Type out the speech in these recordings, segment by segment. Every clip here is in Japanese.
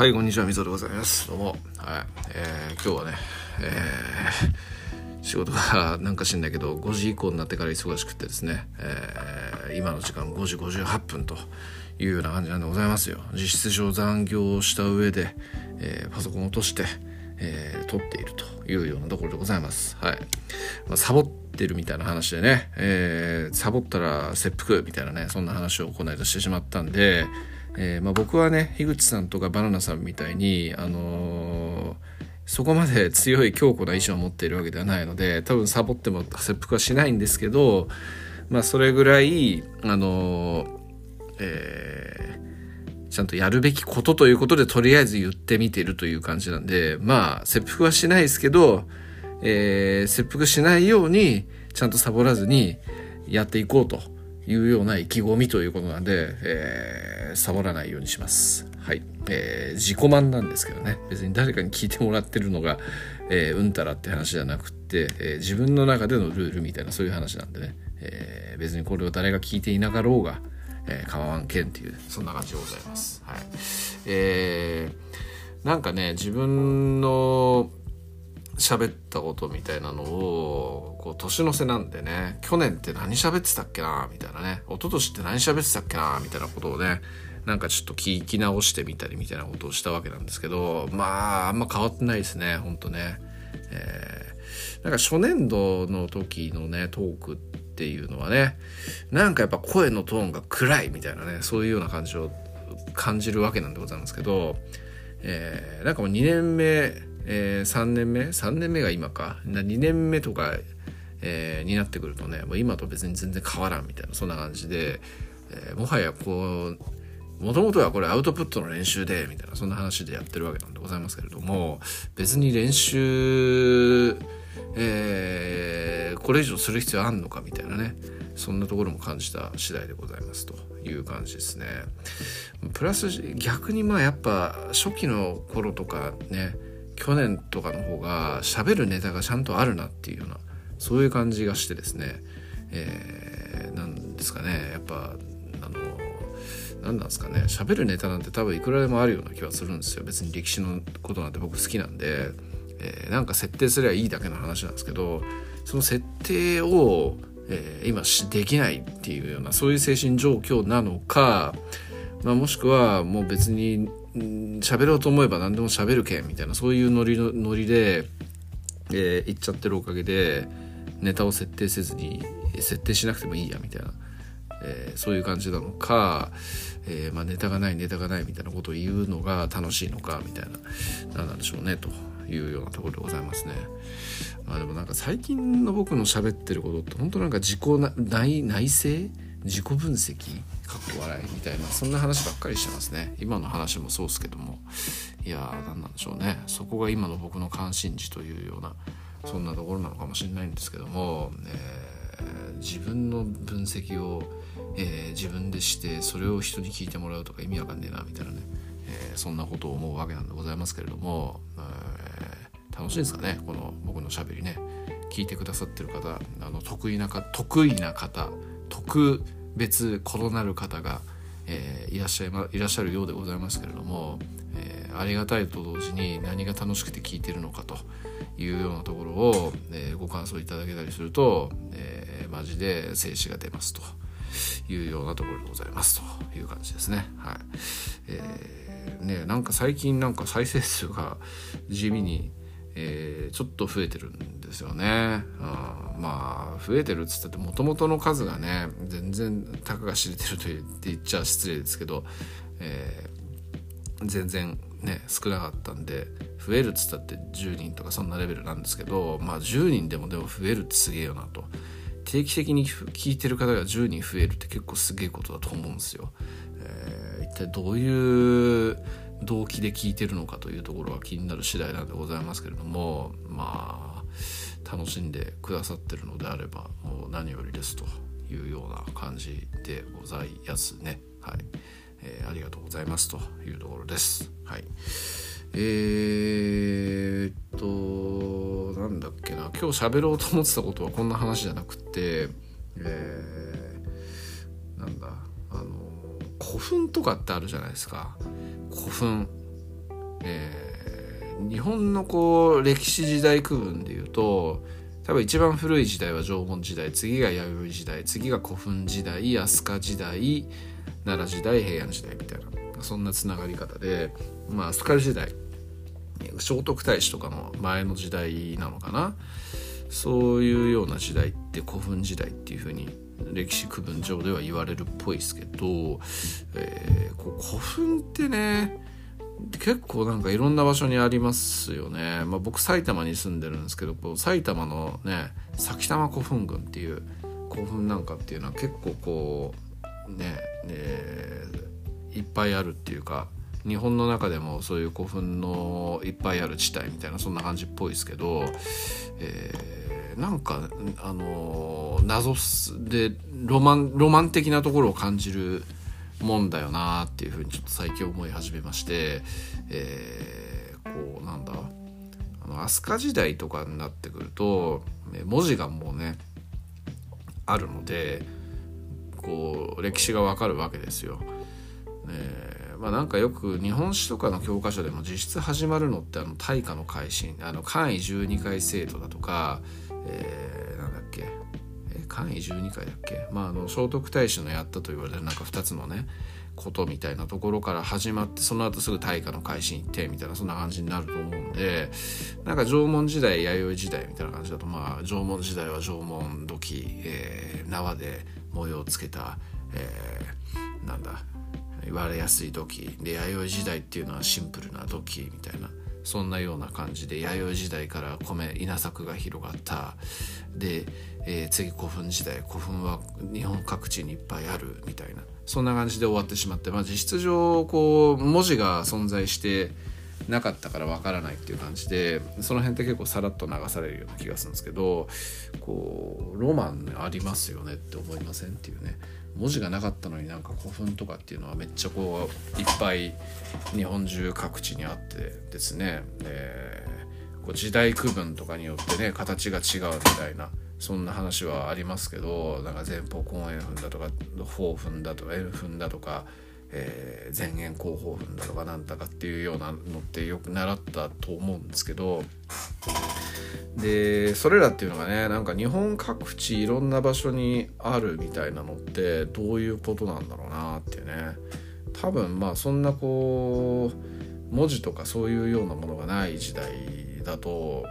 はい、こんにちは、みぞでございます。どうも。はい。えー、今日はね、えー、仕事がなんか知んないけど、5時以降になってから忙しくてですね、えー、今の時間5時58分というような感じなんでございますよ。実質上残業をした上で、えー、パソコンを落として、えー、撮っているというようなところでございます。はい。まあ、サボってるみたいな話でね、えー、サボったら切腹みたいなね、そんな話をこの間してしまったんで、えー、まあ、僕はね樋口さんとかバナナさんみたいに、あのー、そこまで強い強固な意志を持っているわけではないので多分サボっても切腹はしないんですけど、まあ、それぐらい、あのー、えちゃんとやるべきことということでとりあえず言ってみてるという感じなんでまあ切腹はしないですけど、え切腹しないようにちゃんとサボらずにやっていこうと。いうような意気込みということなんで、えー、サボらないようにします。はい。えー、自己満なんですけどね。別に誰かに聞いてもらってるのが、えー、うんたらって話じゃなくって、えー、自分の中でのルールみたいなそういう話なんでね。えー、別にこれを誰が聞いていなかろうが、えー、構わんけんっていう、そんな感じでございます。はい。えー、なんかね、自分の喋ったことみたいなのを、こう、年の瀬なんでね、去年って何喋ってたっけなみたいなね、一昨年って何喋ってたっけなみたいなことをね、なんかちょっと聞き直してみたりみたいなことをしたわけなんですけど、まあ、あんま変わってないですね、ほんとね。えー、なんか初年度の時のね、トークっていうのはね、なんかやっぱ声のトーンが暗いみたいなね、そういうような感じを感じるわけなんでございますけど、えー、なんかもう2年目、えー、3年目？3年目が今か？2年目とか、えー、になってくるとねもう今と別に全然変わらんみたいなそんな感じで、えー、もはやこうもともとはこれアウトプットの練習でみたいなそんな話でやってるわけなんでございますけれども別に練習、えー、これ以上する必要あんのかみたいなねそんなところも感じた次第でございますという感じですね。プラス逆にまあやっぱ初期の頃とかね去年とかの方が喋るネタがちゃんとあるなっていうようなそういう感じがしてですね、えー、なんですかね。やっぱあの何なんですかね。喋るネタなんて多分いくらでもあるような気はするんですよ。別に歴史のことなんて僕好きなんで、えー、なんか設定すればいいだけの話なんですけどその設定を、えー、今できないっていうようなそういう精神状況なのか、まあ、もしくはもう別に喋ろうと思えば何でも喋るけんみたいなそういうノリのノリで、えー、言っちゃってるおかげでネタを設定せずに設定しなくてもいいやみたいな、えー、そういう感じなのか、えー、まあ、ネタがないネタがないみたいなことを言うのが楽しいのかみたいな何なんでしょうねというようなところでございますね。まあ、でもなんか最近の僕の喋ってることって本当なんか自己内内省自己分析かっこ笑いみたいなそんな話ばっかりしてますね。今の話もそうですけども。いやー何なんでしょうね。そこが今の僕の関心事というようなそんなところなのかもしれないんですけども、えー、自分の分析を、えー、自分でしてそれを人に聞いてもらうとか意味わかんねえなみたいなね、えー、そんなことを思うわけなんでございますけれども、え楽しいですかね。この僕のしゃべりね。聞いてくださってる方あの得意なか得意な方。特別異なる方が、えー、いらっしゃい、ま、いらっしゃるようでございますけれども、えー、ありがたいと同時に何が楽しくて聞いてるのかというようなところを、えー、ご感想いただけたりすると、えー、マジで静止が出ますというようなところでございますという感じですね。はいえー、ねなんか最近なんか再生数が地味にえー、ちょっと増えてるんですよね。あまあ増えてるっつったってもともとの数がね全然たかが知れてると言っちゃ失礼ですけど、えー、全然ね少なかったんで増えるっつったって10人とかそんなレベルなんですけどまあ10人でもでも増えるってすげえよなと。定期的に聞いてる方が10人増えるって結構すげえことだと思うんですよ。えー、一体どういう動機で聞いてるのかというところは気になる次第なんでございますけれどもまあ楽しんでくださってるのであればもう何よりですというような感じでございますね。はい、えー、ありがとうございますというところです。はい。えー、っとなんだっけな。今日喋ろうと思ってたことはこんな話じゃなくてえー、なんだ。あの古墳とかってあるじゃないですか。古墳。えー、日本のこう歴史時代区分でいうと多分一番古い時代は縄文時代次が弥生時代次が古墳時代飛鳥時代奈良時代平安時代みたいなそんなつながり方でまあ飛鳥時代聖徳太子とかの前の時代なのかな。そういうような時代って古墳時代っていうふうに歴史区分上では言われるっぽいですけど、えー、こう古墳ってね結構なんかいろんな場所にありますよね、まあ、僕埼玉に住んでるんですけどこう埼玉のね埼玉古墳群っていう古墳なんかっていうのは結構こうねねいっぱいあるっていうか日本の中でもそういう古墳のいっぱいある地帯みたいなそんな感じっぽいですけど、えー、なんかあの謎でロマンロマン的なところを感じるもんだよなっていうふうにちょっと最近思い始めまして、えー、こうなんだあの飛鳥時代とかになってくると文字がもうねあるのでこう歴史がわかるわけですよ。えー、まあなんかよく日本史とかの教科書でも実質始まるのってあの大化の改新あの簡易12回制度だとか、えー、なんだっけ簡易12回だっけ、まあ、あの聖徳太子のやったと言われるなんか2つのねことみたいなところから始まってその後すぐ大化の改新行ってみたいなそんな感じになると思うんでなんか縄文時代弥生時代みたいな感じだとまあ縄文時代は縄文土器、えー、縄で模様をつけた、えー、なんだ割れやすい土器。で弥生時代っていうのはシンプルな土器みたいな。そんなような感じで弥生時代から米稲作が広がった。で、えー、次古墳時代古墳は日本各地にいっぱいあるみたいな。そんな感じで終わってしまって、まあ、実質上こう文字が存在してなかったからわからないっていう感じでその辺って結構さらっと流されるような気がするんですけどこうロマンありますよねって思いませんっていうね文字がなかったのになんか古墳とかっていうのはめっちゃこういっぱい日本中各地にあってですね、えー、こう時代区分とかによってね形が違うみたいなそんな話はありますけどなんか前方後円墳だとか方墳だとか円墳だとか、えー、前円後方墳だとかなんだかっていうようなのってよく習ったと思うんですけどでそれらっていうのがねなんか日本各地いろんな場所にあるみたいなのってどういうことなんだろうなっていうね多分まあそんなこう文字とかそういうようなものがない時代だと、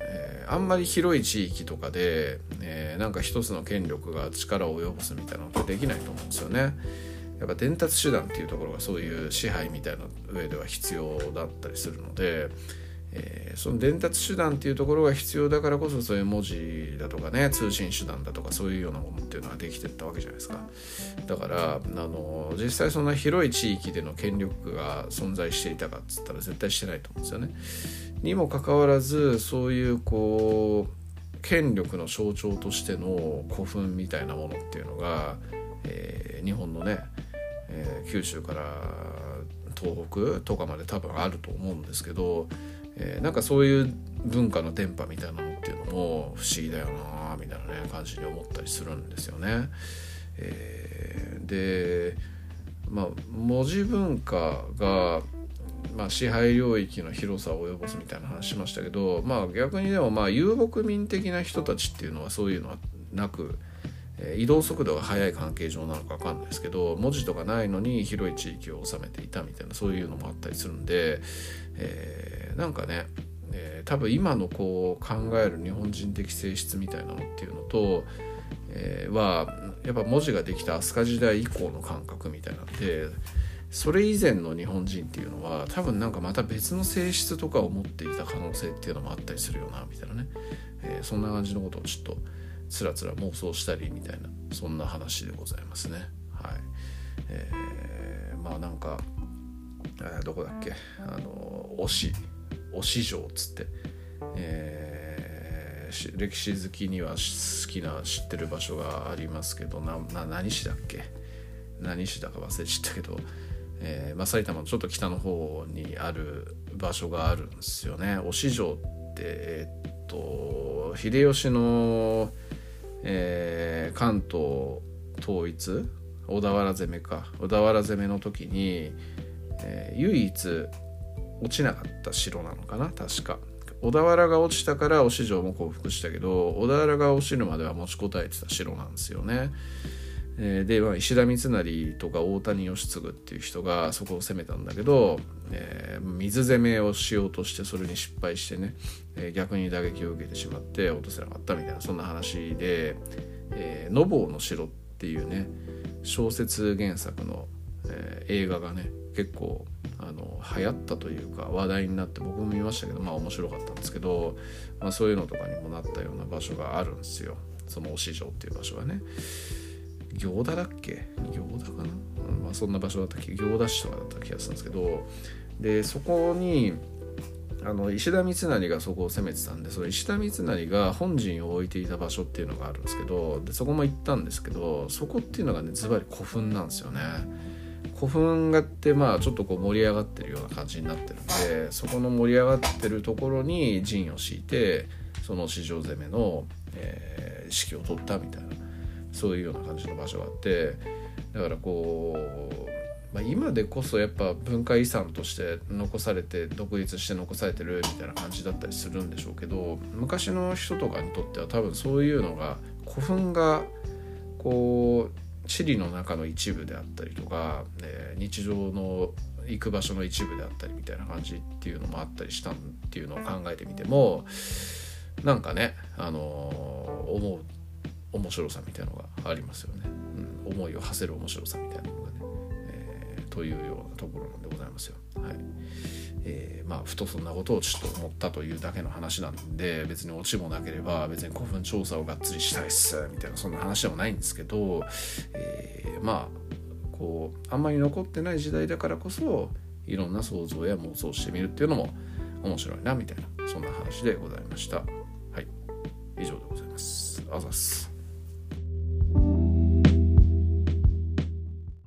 えー、あんまり広い地域とかで、えー、なんか一つの権力が力を及ぼすみたいなのってできないと思うんですよね。やっぱ伝達手段っていうところがそういう支配みたいな上では必要だったりするので。えー、その伝達手段っていうところが必要だからこそそういう文字だとかね通信手段だとかそういうようなものっていうのができてったわけじゃないですか。だからあの実際そんな広い地域での権力が存在していたかっつったら絶対してないと思うんですよね。にもかかわらずそういうこう権力の象徴としての古墳みたいなものっていうのが、えー、日本のね、えー、九州から東北とかまで多分あると思うんですけどえー、なんかそういう文化の電波みたいなのっていうのも不思議だよなみたいなね感じに思ったりするんですよね。えー、でまあ文字文化が、まあ、支配領域の広さを及ぼすみたいな話しましたけどまあ逆にでもまあ遊牧民的な人たちっていうのはそういうのはなく。移動速度が速い関係上なのか分かんないですけど文字とかないのに広い地域を治めていたみたいなそういうのもあったりするんで、えー、なんかね、えー、多分今のこう考える日本人的性質みたいなのっていうのと、えー、はやっぱ文字ができた飛鳥時代以降の感覚みたいなんでそれ以前の日本人っていうのは多分なんかまた別の性質とかを持っていた可能性っていうのもあったりするよなみたいなね、えそんな感じのことをちょっとつらつら妄想したりみたいなそんな話でございますね。はい。えー、まあなんかえどこだっけ？あの推し。推し城っつって、えー、歴史好きには好きな知ってる場所がありますけどなな何市だっけ？何市だか忘れちゃったけど、えーまあ、埼玉のちょっと北の方にある場所があるんですよね。忍城ってえー、っと秀吉の、えー、関東統一？小田原攻めか。小田原攻めの時にえー、唯一、落ちなかった城なのかな？確か小田原が落ちたから忍城も降伏したけど小田原が落ちるまでは持ちこたえてた城なんですよね。えで、まあ、石田三成とか大谷義次っていう人がそこを攻めたんだけど、えー、水攻めをしようとしてそれに失敗してね、えー、逆に打撃を受けてしまって落とせなかったみたいなそんな話で「えー、のぼうの城」っていうね小説原作の、えー、映画がね結構あの流行ったというか話題になって僕も見ましたけどまあ面白かったんですけど、まあ、そういうのとかにもなったような場所があるんですよその忍城っていう場所はね。行田だっけ？行田かな、うん、まあ、そんな場所だったっけ行田市とかだった気がするんですけどでそこにあの石田三成がそこを攻めてたんでその石田三成が本陣を置いていた場所っていうのがあるんですけどでそこも行ったんですけどそこっていうのがねズバリ古墳なんですよね。古墳がってまあちょっとこう盛り上がってるような感じになってるんでそこの盛り上がってるところに陣を敷いてその市場攻めの、えー、指揮を取ったみたいなそういうような感じの場所があってだからこう、まあ、今でこそやっぱ文化遺産として残されて独立して残されてるみたいな感じだったりするんでしょうけど昔の人とかにとっては多分そういうのが古墳がこう地理の中の一部であったりとか、えー、日常の行く場所の一部であったりみたいな感じっていうのもあったりしたっていうのを考えてみてもなんかね、あのー、思う面白さみたいなのがありますよね、うん、思いを馳せる面白さみたいな。の、というようなところなんでございますよ。はいえー、まあふとそんなことをちょっと思ったというだけの話なんで別にオチもなければ別に古墳調査をがっつりしたいっすみたいなそんな話でもないんですけど、えー、まあこうあんまり残ってない時代だからこそいろんな想像や妄想してみるっていうのも面白いなみたいなそんな話でございました。はい以上でございます。あざす。